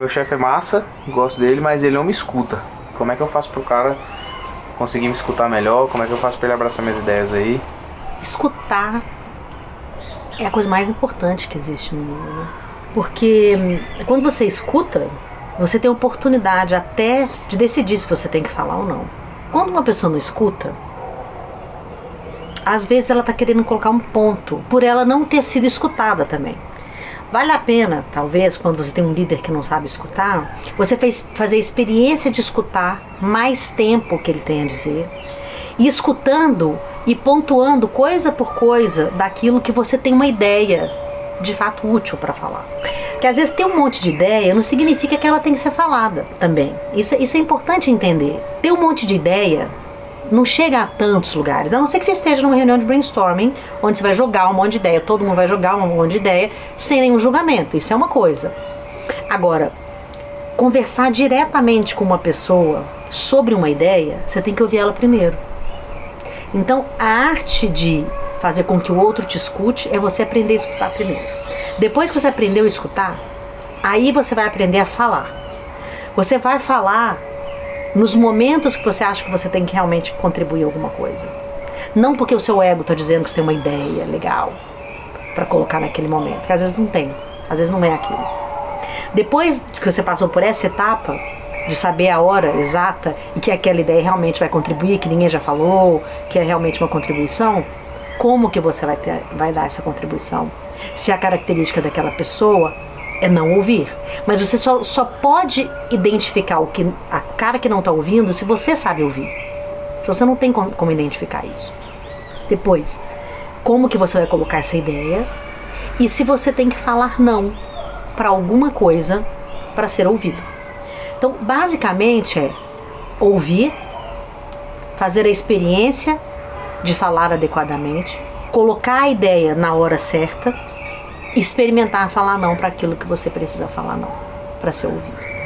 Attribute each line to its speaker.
Speaker 1: Meu chefe é massa, gosto dele, mas ele não me escuta. Como é que eu faço pro cara conseguir me escutar melhor? Como é que eu faço pra ele abraçar minhas ideias aí?
Speaker 2: Escutar é a coisa mais importante que existe no mundo. Né? Porque hum, quando você escuta, você tem oportunidade até de decidir se você tem que falar ou não. Quando uma pessoa não escuta, às vezes ela está querendo colocar um ponto por ela não ter sido escutada também. Vale a pena, talvez, quando você tem um líder que não sabe escutar, você fez, fazer a experiência de escutar mais tempo que ele tem a dizer e escutando e pontuando coisa por coisa daquilo que você tem uma ideia de fato útil para falar. Porque às vezes ter um monte de ideia não significa que ela tem que ser falada também. Isso, isso é importante entender. Ter um monte de ideia não chega a tantos lugares, a não ser que você esteja numa reunião de brainstorming, onde você vai jogar um monte de ideia, todo mundo vai jogar um monte de ideia, sem nenhum julgamento. Isso é uma coisa. Agora, conversar diretamente com uma pessoa sobre uma ideia, você tem que ouvir ela primeiro. Então, a arte de fazer com que o outro te escute é você aprender a escutar primeiro. Depois que você aprendeu a escutar, aí você vai aprender a falar. Você vai falar nos momentos que você acha que você tem que realmente contribuir alguma coisa. Não porque o seu ego está dizendo que você tem uma ideia legal para colocar naquele momento, que às vezes não tem, às vezes não é aquilo. Depois que você passou por essa etapa de saber a hora exata e que aquela ideia realmente vai contribuir, que ninguém já falou, que é realmente uma contribuição, como que você vai, ter, vai dar essa contribuição? Se a característica daquela pessoa é não ouvir. Mas você só, só pode identificar o que a cara que não está ouvindo se você sabe ouvir. Se você não tem como, identificar isso. Depois, como que você vai colocar essa ideia e se você tem que falar não para alguma coisa para ser ouvido. Então, basicamente é ouvir, fazer a experiência de falar adequadamente, colocar a ideia na hora certa experimentar falar não para aquilo que você precisa falar não, para ser ouvido.